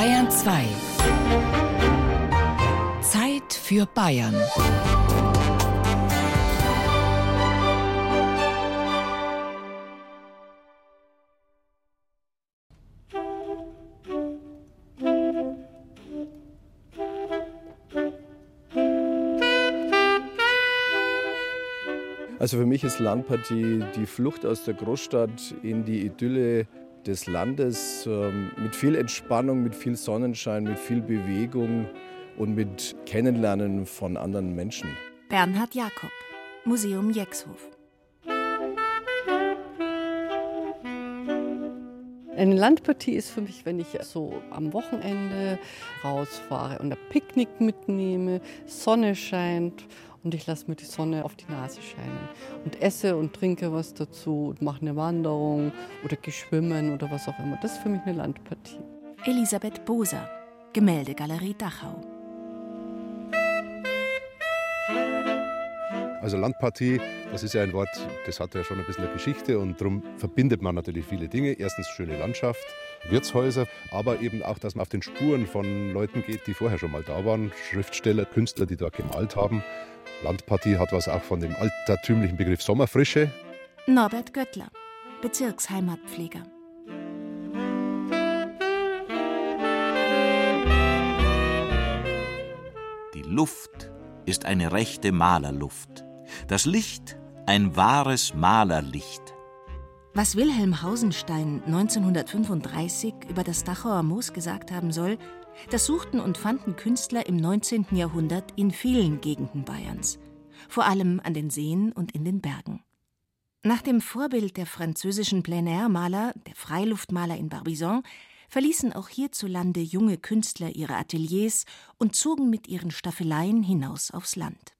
Bayern 2. Zeit für Bayern. Also für mich ist Landpartie die Flucht aus der Großstadt in die Idylle des Landes ähm, mit viel Entspannung, mit viel Sonnenschein, mit viel Bewegung und mit Kennenlernen von anderen Menschen. Bernhard Jakob, Museum Jexhof. Eine Landpartie ist für mich, wenn ich so am Wochenende rausfahre und ein Picknick mitnehme, Sonne scheint und ich lasse mir die Sonne auf die Nase scheinen und esse und trinke was dazu und mache eine Wanderung oder geschwimmen oder was auch immer. Das ist für mich eine Landpartie. Elisabeth Boser, Gemäldegalerie Dachau. Also Landpartie, das ist ja ein Wort, das hat ja schon ein bisschen eine Geschichte und darum verbindet man natürlich viele Dinge. Erstens schöne Landschaft, Wirtshäuser, aber eben auch, dass man auf den Spuren von Leuten geht, die vorher schon mal da waren, Schriftsteller, Künstler, die dort gemalt haben. Landpartie hat was auch von dem altertümlichen Begriff Sommerfrische. Norbert Göttler, Bezirksheimatpfleger. Die Luft ist eine rechte Malerluft. Das Licht ein wahres Malerlicht. Was Wilhelm Hausenstein 1935 über das Dachauer Moos gesagt haben soll, das suchten und fanden Künstler im 19. Jahrhundert in vielen Gegenden Bayerns, vor allem an den Seen und in den Bergen. Nach dem Vorbild der französischen Plein-Air-Maler, der Freiluftmaler in Barbizon, verließen auch hierzulande junge Künstler ihre Ateliers und zogen mit ihren Staffeleien hinaus aufs Land.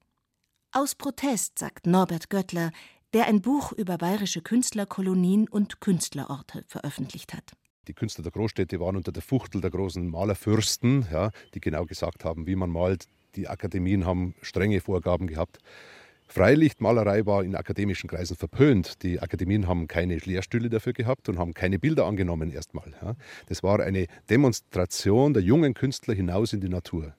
Aus Protest, sagt Norbert Göttler, der ein Buch über bayerische Künstlerkolonien und Künstlerorte veröffentlicht hat. Die Künstler der Großstädte waren unter der Fuchtel der großen Malerfürsten, ja, die genau gesagt haben, wie man malt. Die Akademien haben strenge Vorgaben gehabt. Freilichtmalerei war in akademischen Kreisen verpönt. Die Akademien haben keine Lehrstühle dafür gehabt und haben keine Bilder angenommen erstmal. Ja. Das war eine Demonstration der jungen Künstler hinaus in die Natur.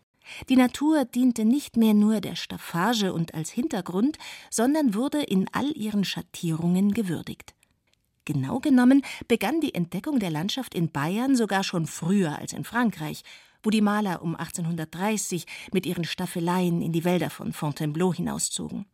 Die Natur diente nicht mehr nur der Staffage und als Hintergrund, sondern wurde in all ihren Schattierungen gewürdigt. Genau genommen begann die Entdeckung der Landschaft in Bayern sogar schon früher als in Frankreich, wo die Maler um 1830 mit ihren Staffeleien in die Wälder von Fontainebleau hinauszogen.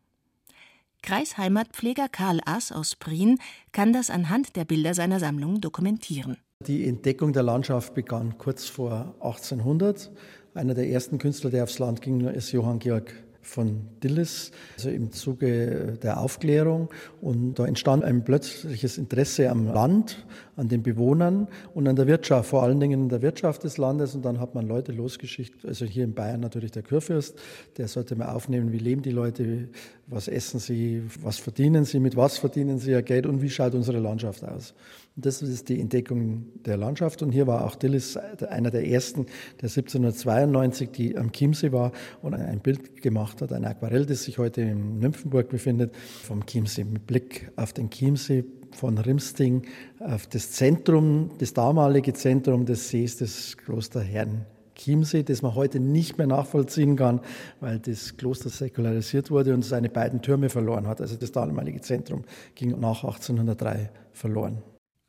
Kreisheimatpfleger Karl Ass aus Prien kann das anhand der Bilder seiner Sammlung dokumentieren. Die Entdeckung der Landschaft begann kurz vor 1800. Einer der ersten Künstler, der aufs Land ging, ist Johann Georg von Dillis, also im Zuge der Aufklärung. Und da entstand ein plötzliches Interesse am Land, an den Bewohnern und an der Wirtschaft, vor allen Dingen in der Wirtschaft des Landes. Und dann hat man Leute losgeschickt, also hier in Bayern natürlich der Kurfürst, der sollte mal aufnehmen, wie leben die Leute, was essen sie, was verdienen sie, mit was verdienen sie ihr Geld und wie schaut unsere Landschaft aus. Und das ist die Entdeckung der Landschaft. Und hier war auch Dillis einer der ersten, der 1792 die am Chiemsee war und ein Bild gemacht hat, ein Aquarell, das sich heute in Nymphenburg befindet, vom Chiemsee mit Blick auf den Chiemsee von Rimsting auf das Zentrum, das damalige Zentrum des Sees, das Kloster Herrn Chiemsee, das man heute nicht mehr nachvollziehen kann, weil das Kloster säkularisiert wurde und seine beiden Türme verloren hat. Also das damalige Zentrum ging nach 1803 verloren.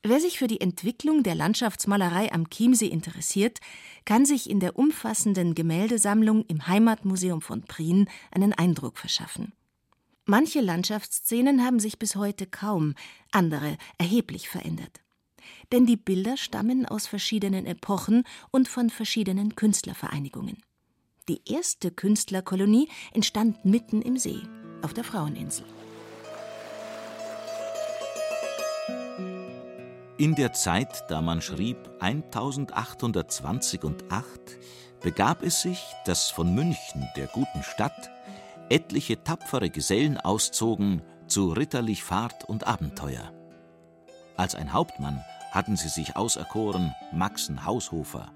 Wer sich für die Entwicklung der Landschaftsmalerei am Chiemsee interessiert, kann sich in der umfassenden Gemäldesammlung im Heimatmuseum von Prien einen Eindruck verschaffen. Manche Landschaftsszenen haben sich bis heute kaum, andere erheblich verändert. Denn die Bilder stammen aus verschiedenen Epochen und von verschiedenen Künstlervereinigungen. Die erste Künstlerkolonie entstand mitten im See, auf der Fraueninsel. In der Zeit, da man schrieb 1820 und 8, begab es sich, dass von München, der guten Stadt, etliche tapfere Gesellen auszogen zu ritterlich Fahrt und Abenteuer. Als ein Hauptmann hatten sie sich auserkoren Maxen Haushofer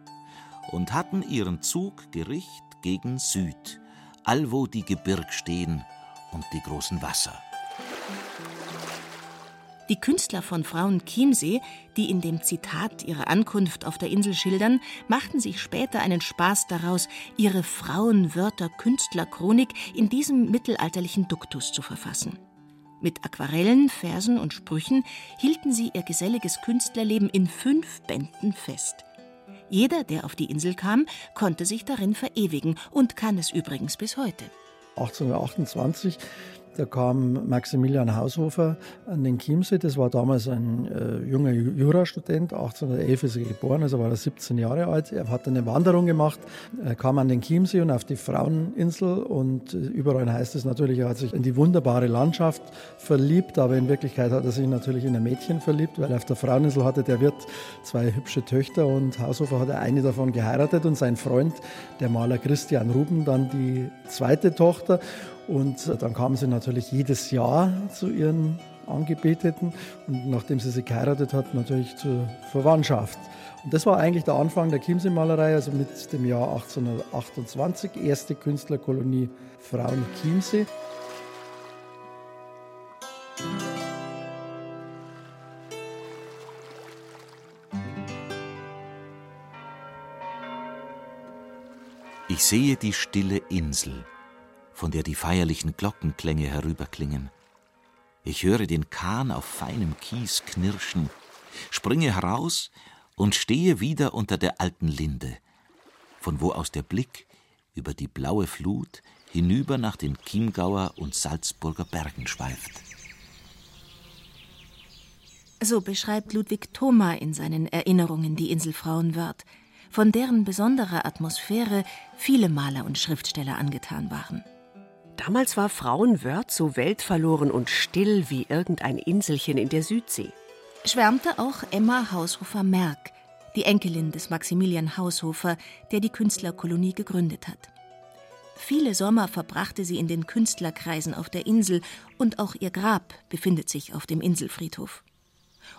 und hatten ihren Zug gericht gegen Süd, allwo die Gebirg stehen und die großen Wasser. Die Künstler von Frauen Chiemsee, die in dem Zitat ihre Ankunft auf der Insel schildern, machten sich später einen Spaß daraus, ihre Frauenwörter-Künstlerchronik in diesem mittelalterlichen Duktus zu verfassen. Mit Aquarellen, Versen und Sprüchen hielten sie ihr geselliges Künstlerleben in fünf Bänden fest. Jeder, der auf die Insel kam, konnte sich darin verewigen und kann es übrigens bis heute. 1828 da kam Maximilian Haushofer an den Chiemsee. Das war damals ein äh, junger Jurastudent. 1811 ist er geboren, also war er 17 Jahre alt. Er hat eine Wanderung gemacht, er kam an den Chiemsee und auf die Fraueninsel. Und äh, überall heißt es natürlich, er hat sich in die wunderbare Landschaft verliebt. Aber in Wirklichkeit hat er sich natürlich in ein Mädchen verliebt, weil auf der Fraueninsel hatte der Wirt zwei hübsche Töchter und Haushofer hat eine davon geheiratet und sein Freund, der Maler Christian Ruben, dann die zweite Tochter. Und dann kamen sie natürlich jedes Jahr zu ihren Angebeteten und nachdem sie sie geheiratet hat, natürlich zur Verwandtschaft. Und das war eigentlich der Anfang der Chiemsee-Malerei, also mit dem Jahr 1828, erste Künstlerkolonie Frauen Chiemsee. Ich sehe die stille Insel von der die feierlichen Glockenklänge herüberklingen. Ich höre den Kahn auf feinem Kies knirschen, springe heraus und stehe wieder unter der alten Linde, von wo aus der Blick über die blaue Flut hinüber nach den Chiemgauer und Salzburger Bergen schweift. So beschreibt Ludwig Thoma in seinen Erinnerungen die Insel Frauenwörth, von deren besonderer Atmosphäre viele Maler und Schriftsteller angetan waren. Damals war Frauenwörth so weltverloren und still wie irgendein Inselchen in der Südsee. Schwärmte auch Emma Haushofer-Merck, die Enkelin des Maximilian Haushofer, der die Künstlerkolonie gegründet hat. Viele Sommer verbrachte sie in den Künstlerkreisen auf der Insel und auch ihr Grab befindet sich auf dem Inselfriedhof.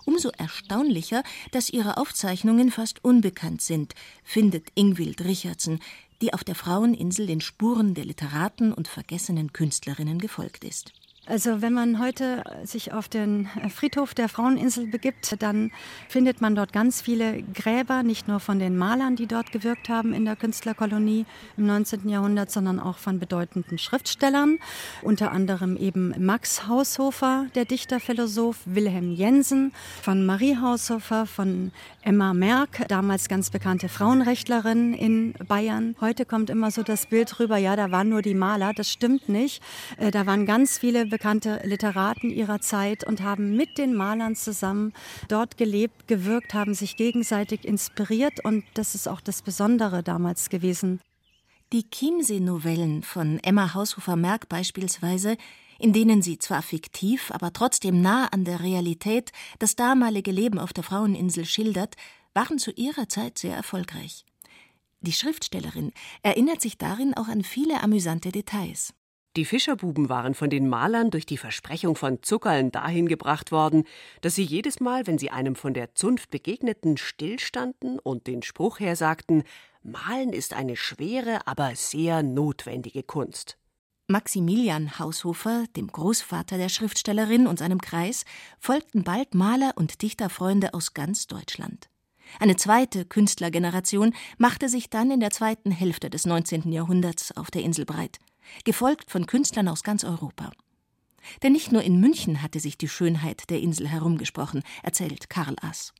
Umso erstaunlicher, dass ihre Aufzeichnungen fast unbekannt sind, findet Ingwild Richardson, die auf der Fraueninsel den Spuren der Literaten und vergessenen Künstlerinnen gefolgt ist. Also wenn man heute sich auf den Friedhof der Fraueninsel begibt, dann findet man dort ganz viele Gräber, nicht nur von den Malern, die dort gewirkt haben in der Künstlerkolonie im 19. Jahrhundert, sondern auch von bedeutenden Schriftstellern, unter anderem eben Max Haushofer, der Dichter, Philosoph, Wilhelm Jensen, von Marie Haushofer, von Emma Merck, damals ganz bekannte Frauenrechtlerin in Bayern. Heute kommt immer so das Bild rüber, ja, da waren nur die Maler. Das stimmt nicht. Äh, da waren ganz viele bekannte Literaten ihrer Zeit und haben mit den Malern zusammen dort gelebt, gewirkt, haben sich gegenseitig inspiriert und das ist auch das Besondere damals gewesen. Die Chiemsee-Novellen von Emma Haushofer-Merck beispielsweise, in denen sie zwar fiktiv, aber trotzdem nah an der Realität das damalige Leben auf der Fraueninsel schildert, waren zu ihrer Zeit sehr erfolgreich. Die Schriftstellerin erinnert sich darin auch an viele amüsante Details. Die Fischerbuben waren von den Malern durch die Versprechung von Zuckerln dahin gebracht worden, dass sie jedes Mal, wenn sie einem von der Zunft begegneten, stillstanden und den Spruch hersagten: Malen ist eine schwere, aber sehr notwendige Kunst. Maximilian Haushofer, dem Großvater der Schriftstellerin und seinem Kreis, folgten bald Maler und Dichterfreunde aus ganz Deutschland. Eine zweite Künstlergeneration machte sich dann in der zweiten Hälfte des 19. Jahrhunderts auf der Insel breit gefolgt von Künstlern aus ganz Europa. Denn nicht nur in München hatte sich die Schönheit der Insel herumgesprochen, erzählt Karl Ass.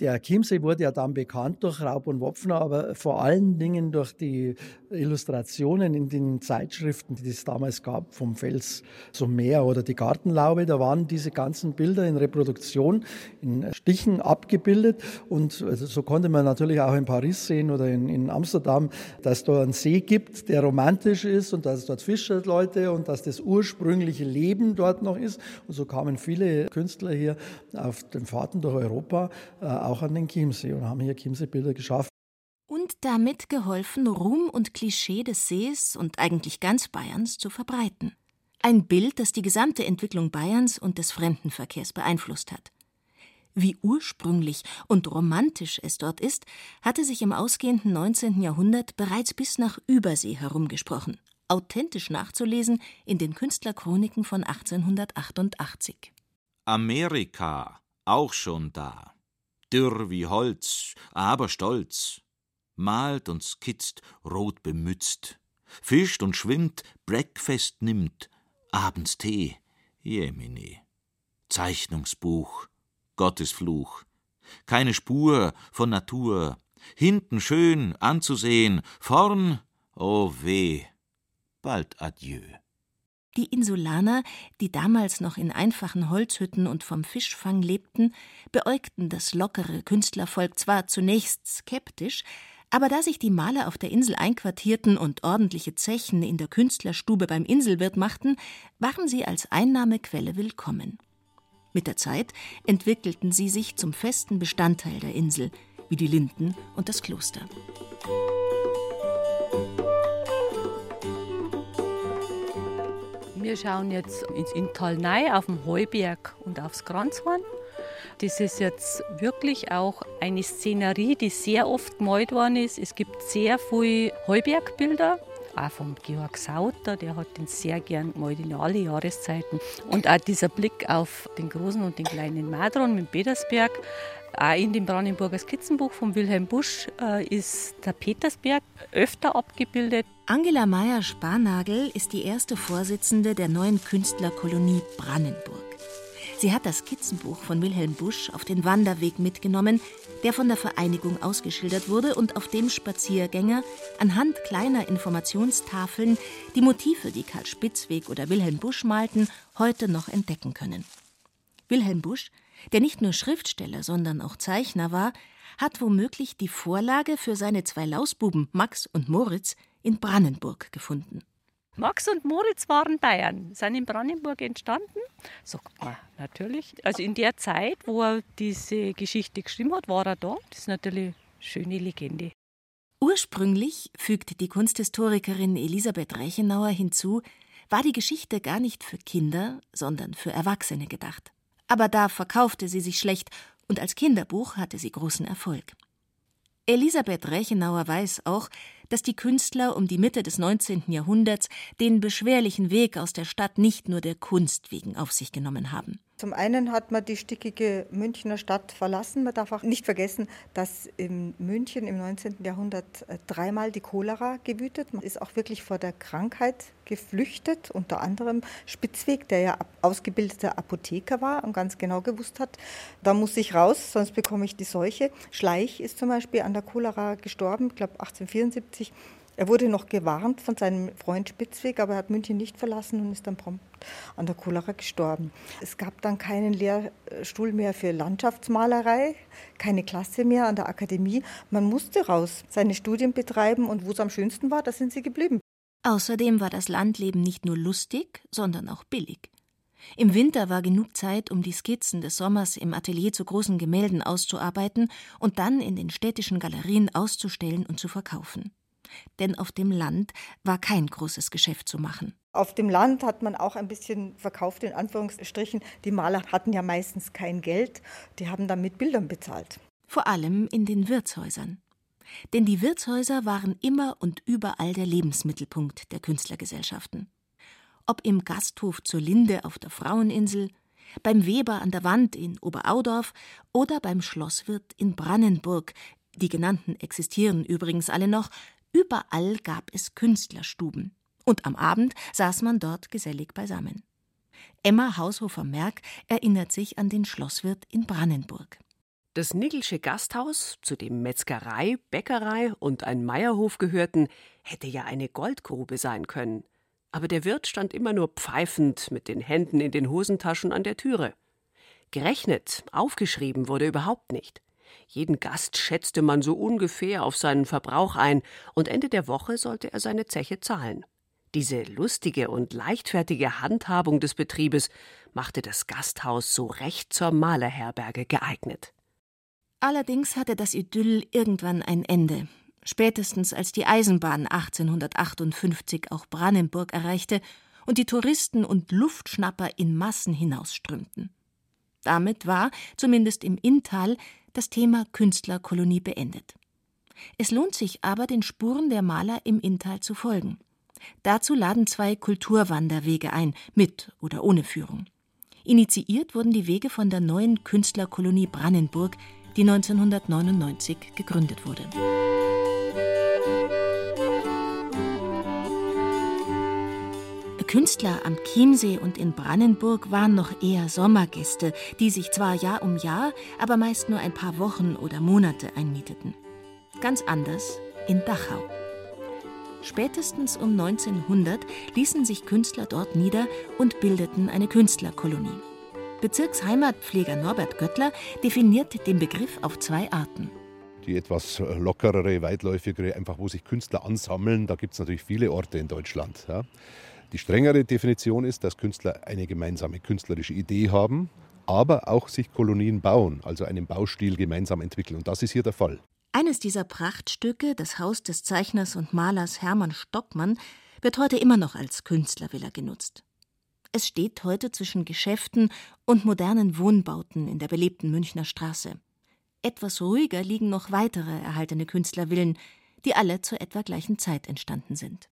Der Chiemsee wurde ja dann bekannt durch Raub und Wopfner, aber vor allen Dingen durch die Illustrationen in den Zeitschriften, die es damals gab, vom Fels zum Meer oder die Gartenlaube. Da waren diese ganzen Bilder in Reproduktion, in Stichen abgebildet. Und also so konnte man natürlich auch in Paris sehen oder in, in Amsterdam, dass da einen See gibt, der romantisch ist und dass es dort Fischerleute und dass das ursprüngliche Leben dort noch ist. Und so kamen viele Künstler hier auf den Fahrten durch Europa äh, auch an den Chiemsee und haben hier Chiemsee-Bilder geschaffen. Und damit geholfen, Ruhm und Klischee des Sees und eigentlich ganz Bayerns zu verbreiten. Ein Bild, das die gesamte Entwicklung Bayerns und des Fremdenverkehrs beeinflusst hat. Wie ursprünglich und romantisch es dort ist, hatte sich im ausgehenden 19. Jahrhundert bereits bis nach Übersee herumgesprochen, authentisch nachzulesen in den Künstlerchroniken von 1888. Amerika, auch schon da. Dürr wie Holz, aber stolz. Malt und skizzt, rot bemützt. Fischt und schwimmt, Breakfast nimmt. Abends Tee, Jemini. Zeichnungsbuch, Gottes Fluch. Keine Spur von Natur. Hinten schön anzusehen, vorn, oh weh. Bald adieu. Die Insulaner, die damals noch in einfachen Holzhütten und vom Fischfang lebten, beäugten das lockere Künstlervolk zwar zunächst skeptisch, aber da sich die Maler auf der Insel einquartierten und ordentliche Zechen in der Künstlerstube beim Inselwirt machten, waren sie als Einnahmequelle willkommen. Mit der Zeit entwickelten sie sich zum festen Bestandteil der Insel, wie die Linden und das Kloster. Wir schauen jetzt ins Inntal auf den Heuberg und aufs Kranzhorn. Das ist jetzt wirklich auch eine Szenerie, die sehr oft gemalt worden ist. Es gibt sehr viele Heubergbilder, auch vom Georg Sauter, der hat den sehr gern gemalt in alle Jahreszeiten. Und auch dieser Blick auf den großen und den kleinen Madron mit Petersberg. Auch in dem Brandenburger Skizzenbuch von Wilhelm Busch äh, ist der Petersberg öfter abgebildet. Angela Meyer-Sparnagel ist die erste Vorsitzende der neuen Künstlerkolonie Brandenburg. Sie hat das Skizzenbuch von Wilhelm Busch auf den Wanderweg mitgenommen, der von der Vereinigung ausgeschildert wurde und auf dem Spaziergänger anhand kleiner Informationstafeln die Motive, die Karl Spitzweg oder Wilhelm Busch malten, heute noch entdecken können. Wilhelm Busch, der nicht nur Schriftsteller, sondern auch Zeichner war, hat womöglich die Vorlage für seine zwei Lausbuben Max und Moritz in Brandenburg gefunden. Max und Moritz waren Bayern, sind in Brandenburg entstanden, sagt man natürlich. Also in der Zeit, wo er diese Geschichte geschrieben hat, war er da. Das ist natürlich eine schöne Legende. Ursprünglich, fügt die Kunsthistorikerin Elisabeth Reichenauer hinzu, war die Geschichte gar nicht für Kinder, sondern für Erwachsene gedacht. Aber da verkaufte sie sich schlecht und als Kinderbuch hatte sie großen Erfolg. Elisabeth Rechenauer weiß auch, dass die Künstler um die Mitte des 19. Jahrhunderts den beschwerlichen Weg aus der Stadt nicht nur der Kunst wegen auf sich genommen haben. Zum einen hat man die stickige Münchner Stadt verlassen. Man darf auch nicht vergessen, dass in München im 19. Jahrhundert äh, dreimal die Cholera gewütet. Man ist auch wirklich vor der Krankheit geflüchtet, unter anderem Spitzweg, der ja ausgebildeter Apotheker war und ganz genau gewusst hat, da muss ich raus, sonst bekomme ich die Seuche. Schleich ist zum Beispiel an der Cholera gestorben, ich glaube 1874. Er wurde noch gewarnt von seinem Freund Spitzweg, aber er hat München nicht verlassen und ist dann prompt an der Cholera gestorben. Es gab dann keinen Lehrstuhl mehr für Landschaftsmalerei, keine Klasse mehr an der Akademie. Man musste raus, seine Studien betreiben und wo es am schönsten war, da sind sie geblieben. Außerdem war das Landleben nicht nur lustig, sondern auch billig. Im Winter war genug Zeit, um die Skizzen des Sommers im Atelier zu großen Gemälden auszuarbeiten und dann in den städtischen Galerien auszustellen und zu verkaufen denn auf dem Land war kein großes Geschäft zu machen. Auf dem Land hat man auch ein bisschen verkauft, in Anführungsstrichen. Die Maler hatten ja meistens kein Geld, die haben dann mit Bildern bezahlt. Vor allem in den Wirtshäusern. Denn die Wirtshäuser waren immer und überall der Lebensmittelpunkt der Künstlergesellschaften. Ob im Gasthof zur Linde auf der Fraueninsel, beim Weber an der Wand in Oberaudorf oder beim Schlosswirt in Brandenburg, die genannten existieren übrigens alle noch, Überall gab es Künstlerstuben. Und am Abend saß man dort gesellig beisammen. Emma Haushofer-Merck erinnert sich an den Schlosswirt in Brandenburg. Das Niggelsche Gasthaus, zu dem Metzgerei, Bäckerei und ein Meierhof gehörten, hätte ja eine Goldgrube sein können. Aber der Wirt stand immer nur pfeifend mit den Händen in den Hosentaschen an der Türe. Gerechnet, aufgeschrieben wurde überhaupt nicht. Jeden Gast schätzte man so ungefähr auf seinen Verbrauch ein, und Ende der Woche sollte er seine Zeche zahlen. Diese lustige und leichtfertige Handhabung des Betriebes machte das Gasthaus so recht zur Malerherberge geeignet. Allerdings hatte das Idyll irgendwann ein Ende, spätestens als die Eisenbahn 1858 auch Brandenburg erreichte und die Touristen und Luftschnapper in Massen hinausströmten. Damit war, zumindest im Inntal, das Thema Künstlerkolonie beendet. Es lohnt sich aber, den Spuren der Maler im Inntal zu folgen. Dazu laden zwei Kulturwanderwege ein, mit oder ohne Führung. Initiiert wurden die Wege von der neuen Künstlerkolonie Brandenburg, die 1999 gegründet wurde. Künstler am Chiemsee und in Brandenburg waren noch eher Sommergäste, die sich zwar Jahr um Jahr, aber meist nur ein paar Wochen oder Monate einmieteten. Ganz anders in Dachau. Spätestens um 1900 ließen sich Künstler dort nieder und bildeten eine Künstlerkolonie. Bezirksheimatpfleger Norbert Göttler definiert den Begriff auf zwei Arten. Die etwas lockerere, weitläufigere, einfach wo sich Künstler ansammeln, da gibt es natürlich viele Orte in Deutschland. Ja. Die strengere Definition ist, dass Künstler eine gemeinsame künstlerische Idee haben, aber auch sich Kolonien bauen, also einen Baustil gemeinsam entwickeln. Und das ist hier der Fall. Eines dieser Prachtstücke, das Haus des Zeichners und Malers Hermann Stockmann, wird heute immer noch als Künstlervilla genutzt. Es steht heute zwischen Geschäften und modernen Wohnbauten in der belebten Münchner Straße. Etwas ruhiger liegen noch weitere erhaltene Künstlervillen, die alle zur etwa gleichen Zeit entstanden sind.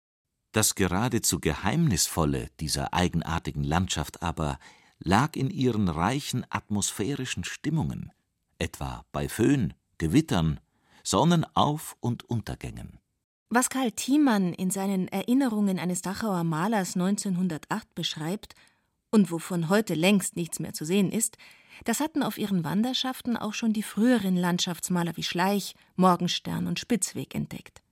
Das geradezu Geheimnisvolle dieser eigenartigen Landschaft aber lag in ihren reichen atmosphärischen Stimmungen, etwa bei Föhn, Gewittern Sonnenauf- und Untergängen. Was Karl Thiemann in seinen Erinnerungen eines Dachauer Malers 1908 beschreibt und wovon heute längst nichts mehr zu sehen ist, das hatten auf ihren Wanderschaften auch schon die früheren Landschaftsmaler wie Schleich, Morgenstern und Spitzweg entdeckt.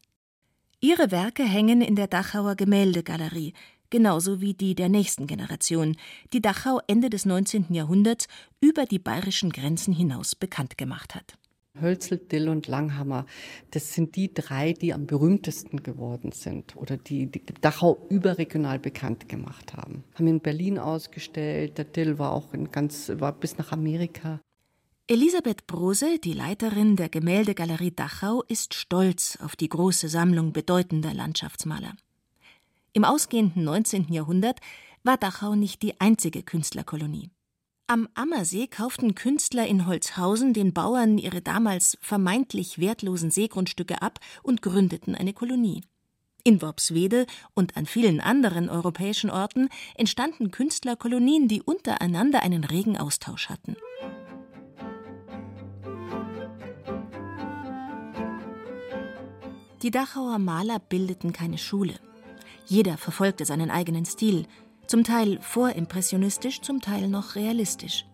Ihre Werke hängen in der Dachauer Gemäldegalerie, genauso wie die der nächsten Generation, die Dachau Ende des 19. Jahrhunderts über die bayerischen Grenzen hinaus bekannt gemacht hat. Hölzel, Dill und Langhammer, das sind die drei, die am berühmtesten geworden sind oder die, die Dachau überregional bekannt gemacht haben. Haben in Berlin ausgestellt, der Dill war auch in ganz, war bis nach Amerika. Elisabeth Brose, die Leiterin der Gemäldegalerie Dachau, ist stolz auf die große Sammlung bedeutender Landschaftsmaler. Im ausgehenden 19. Jahrhundert war Dachau nicht die einzige Künstlerkolonie. Am Ammersee kauften Künstler in Holzhausen den Bauern ihre damals vermeintlich wertlosen Seegrundstücke ab und gründeten eine Kolonie. In Worpswede und an vielen anderen europäischen Orten entstanden Künstlerkolonien, die untereinander einen regen Austausch hatten. Die Dachauer Maler bildeten keine Schule. Jeder verfolgte seinen eigenen Stil, zum Teil vorimpressionistisch, zum Teil noch realistisch.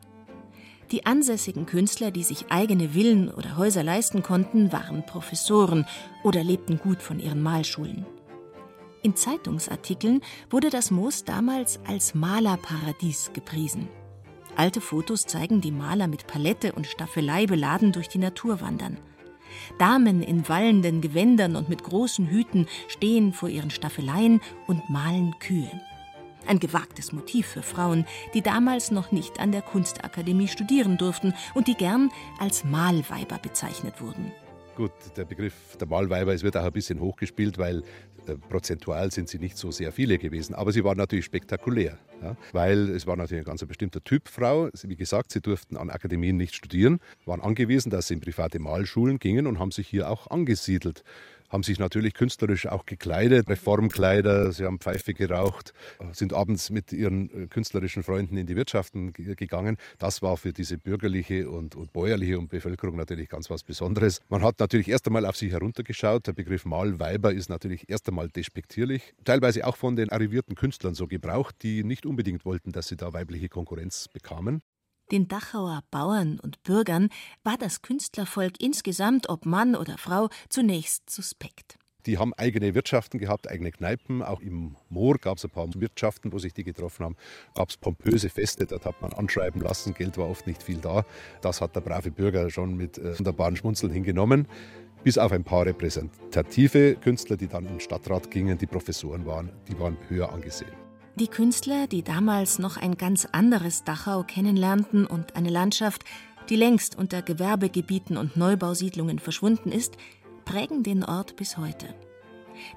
Die ansässigen Künstler, die sich eigene Villen oder Häuser leisten konnten, waren Professoren oder lebten gut von ihren Malschulen. In Zeitungsartikeln wurde das Moos damals als Malerparadies gepriesen. Alte Fotos zeigen die Maler mit Palette und Staffelei beladen durch die Natur wandern. Damen in wallenden Gewändern und mit großen Hüten stehen vor ihren Staffeleien und malen Kühe. Ein gewagtes Motiv für Frauen, die damals noch nicht an der Kunstakademie studieren durften und die gern als Malweiber bezeichnet wurden. Gut, der Begriff der Malweiber, es wird auch ein bisschen hochgespielt, weil prozentual sind sie nicht so sehr viele gewesen. Aber sie waren natürlich spektakulär, ja, weil es war natürlich ein ganz bestimmter Typ Frau. Wie gesagt, sie durften an Akademien nicht studieren, waren angewiesen, dass sie in private Malschulen gingen und haben sich hier auch angesiedelt haben sich natürlich künstlerisch auch gekleidet, Reformkleider, sie haben Pfeife geraucht, sind abends mit ihren äh, künstlerischen Freunden in die Wirtschaften gegangen. Das war für diese bürgerliche und, und bäuerliche und Bevölkerung natürlich ganz was Besonderes. Man hat natürlich erst einmal auf sich heruntergeschaut. Der Begriff Malweiber ist natürlich erst einmal despektierlich, teilweise auch von den arrivierten Künstlern so gebraucht, die nicht unbedingt wollten, dass sie da weibliche Konkurrenz bekamen. Den Dachauer Bauern und Bürgern war das Künstlervolk insgesamt, ob Mann oder Frau, zunächst suspekt. Die haben eigene Wirtschaften gehabt, eigene Kneipen. Auch im Moor gab es ein paar Wirtschaften, wo sich die getroffen haben. Gab es pompöse Feste, dort hat man anschreiben lassen. Geld war oft nicht viel da. Das hat der brave Bürger schon mit äh, wunderbaren Schmunzeln hingenommen. Bis auf ein paar repräsentative Künstler, die dann im Stadtrat gingen, die Professoren waren, die waren höher angesehen. Die Künstler, die damals noch ein ganz anderes Dachau kennenlernten und eine Landschaft, die längst unter Gewerbegebieten und Neubausiedlungen verschwunden ist, prägen den Ort bis heute.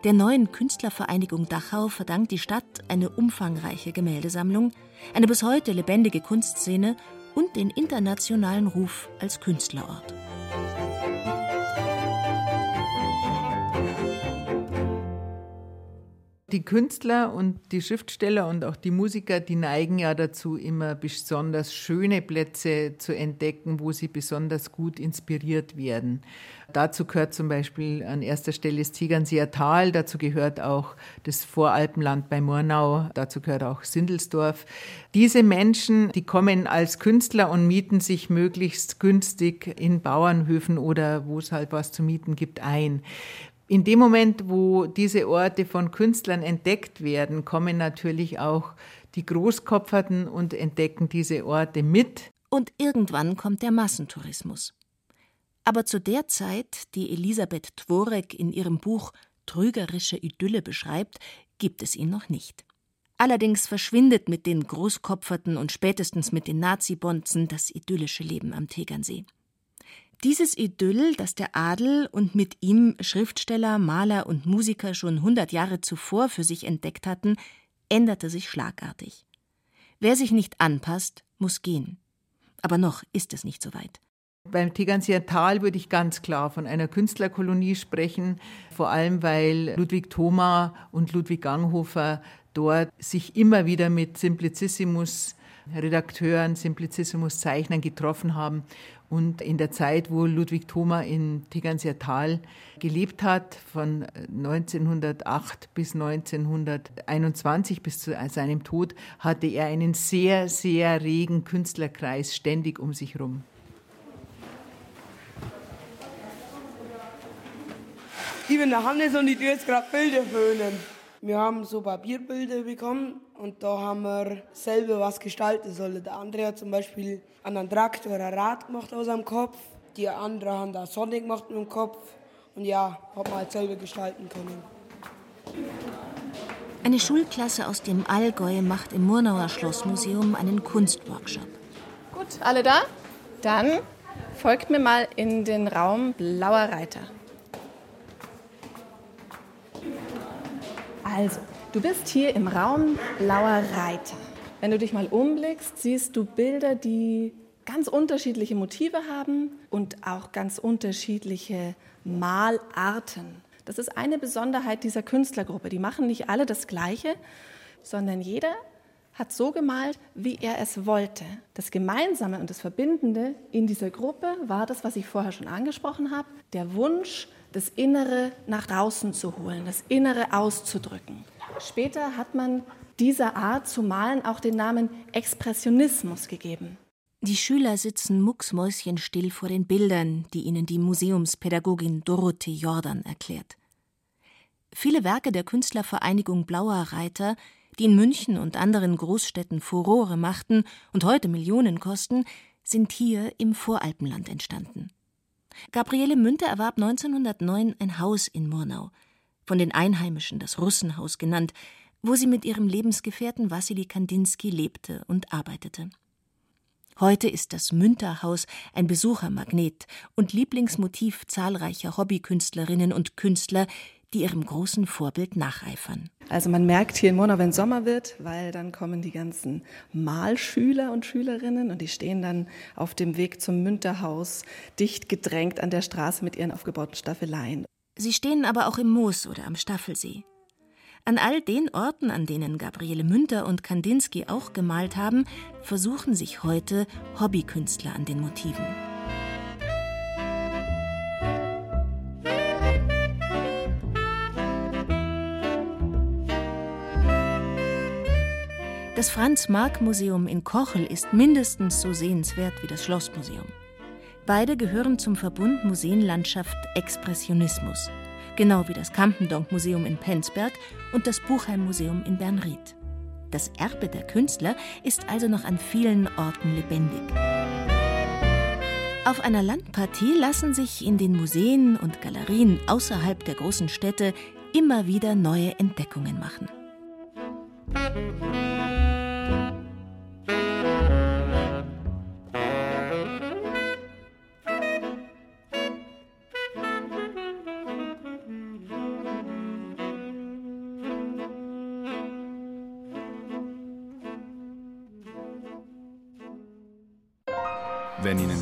Der neuen Künstlervereinigung Dachau verdankt die Stadt eine umfangreiche Gemäldesammlung, eine bis heute lebendige Kunstszene und den internationalen Ruf als Künstlerort. Die Künstler und die Schriftsteller und auch die Musiker, die neigen ja dazu, immer besonders schöne Plätze zu entdecken, wo sie besonders gut inspiriert werden. Dazu gehört zum Beispiel an erster Stelle das Tegernseer Tal, dazu gehört auch das Voralpenland bei Murnau, dazu gehört auch Sindelsdorf. Diese Menschen, die kommen als Künstler und mieten sich möglichst günstig in Bauernhöfen oder wo es halt was zu mieten gibt ein. In dem Moment, wo diese Orte von Künstlern entdeckt werden, kommen natürlich auch die Großkopferten und entdecken diese Orte mit. Und irgendwann kommt der Massentourismus. Aber zu der Zeit, die Elisabeth Tworek in ihrem Buch Trügerische Idylle beschreibt, gibt es ihn noch nicht. Allerdings verschwindet mit den Großkopferten und spätestens mit den Nazibonzen das idyllische Leben am Tegernsee. Dieses Idyll, das der Adel und mit ihm Schriftsteller, Maler und Musiker schon hundert Jahre zuvor für sich entdeckt hatten, änderte sich schlagartig. Wer sich nicht anpasst, muss gehen. Aber noch ist es nicht so weit. Beim Tegernseer Tal würde ich ganz klar von einer Künstlerkolonie sprechen, vor allem weil Ludwig Thoma und Ludwig Ganghofer dort sich immer wieder mit Simplicissimus Redakteuren, Simplicissimus Zeichnern getroffen haben und in der Zeit, wo Ludwig Thoma in Tegernseer Tal gelebt hat, von 1908 bis 1921, bis zu seinem Tod, hatte er einen sehr, sehr regen Künstlerkreis ständig um sich herum. Ich bin der Hannes und ich tue jetzt gerade Bilder föhnen. Wir haben so Papierbilder bekommen und da haben wir selber was gestalten sollen. Der andere hat zum Beispiel an einem Traktor ein Rad gemacht aus dem Kopf, die andere haben da Sonne gemacht mit dem Kopf und ja, hat man halt selber gestalten können. Eine Schulklasse aus dem Allgäu macht im Murnauer Schlossmuseum einen Kunstworkshop. Gut, alle da? Dann folgt mir mal in den Raum Blauer Reiter. Also, du bist hier im Raum Blauer Reiter. Wenn du dich mal umblickst, siehst du Bilder, die ganz unterschiedliche Motive haben und auch ganz unterschiedliche Malarten. Das ist eine Besonderheit dieser Künstlergruppe. Die machen nicht alle das Gleiche, sondern jeder hat so gemalt, wie er es wollte. Das Gemeinsame und das Verbindende in dieser Gruppe war das, was ich vorher schon angesprochen habe, der Wunsch, das Innere nach draußen zu holen, das Innere auszudrücken. Später hat man dieser Art zu malen auch den Namen Expressionismus gegeben. Die Schüler sitzen mucksmäuschenstill vor den Bildern, die ihnen die Museumspädagogin Dorothee Jordan erklärt. Viele Werke der Künstlervereinigung Blauer Reiter, die in München und anderen Großstädten Furore machten und heute Millionen kosten, sind hier im Voralpenland entstanden. Gabriele Münter erwarb 1909 ein Haus in Murnau, von den Einheimischen das Russenhaus genannt, wo sie mit ihrem Lebensgefährten Wassili Kandinsky lebte und arbeitete. Heute ist das Münterhaus ein Besuchermagnet und Lieblingsmotiv zahlreicher Hobbykünstlerinnen und Künstler, die ihrem großen Vorbild nacheifern. Also man merkt hier in Murnau, wenn Sommer wird, weil dann kommen die ganzen Malschüler und Schülerinnen und die stehen dann auf dem Weg zum Münterhaus, dicht gedrängt an der Straße mit ihren aufgebauten Staffeleien. Sie stehen aber auch im Moos oder am Staffelsee. An all den Orten, an denen Gabriele Münter und Kandinsky auch gemalt haben, versuchen sich heute Hobbykünstler an den Motiven. Das Franz-Marc-Museum in Kochel ist mindestens so sehenswert wie das Schlossmuseum. Beide gehören zum Verbund Museenlandschaft Expressionismus, genau wie das Campendonk-Museum in Penzberg und das Buchheim-Museum in Bernried. Das Erbe der Künstler ist also noch an vielen Orten lebendig. Auf einer Landpartie lassen sich in den Museen und Galerien außerhalb der großen Städte immer wieder neue Entdeckungen machen.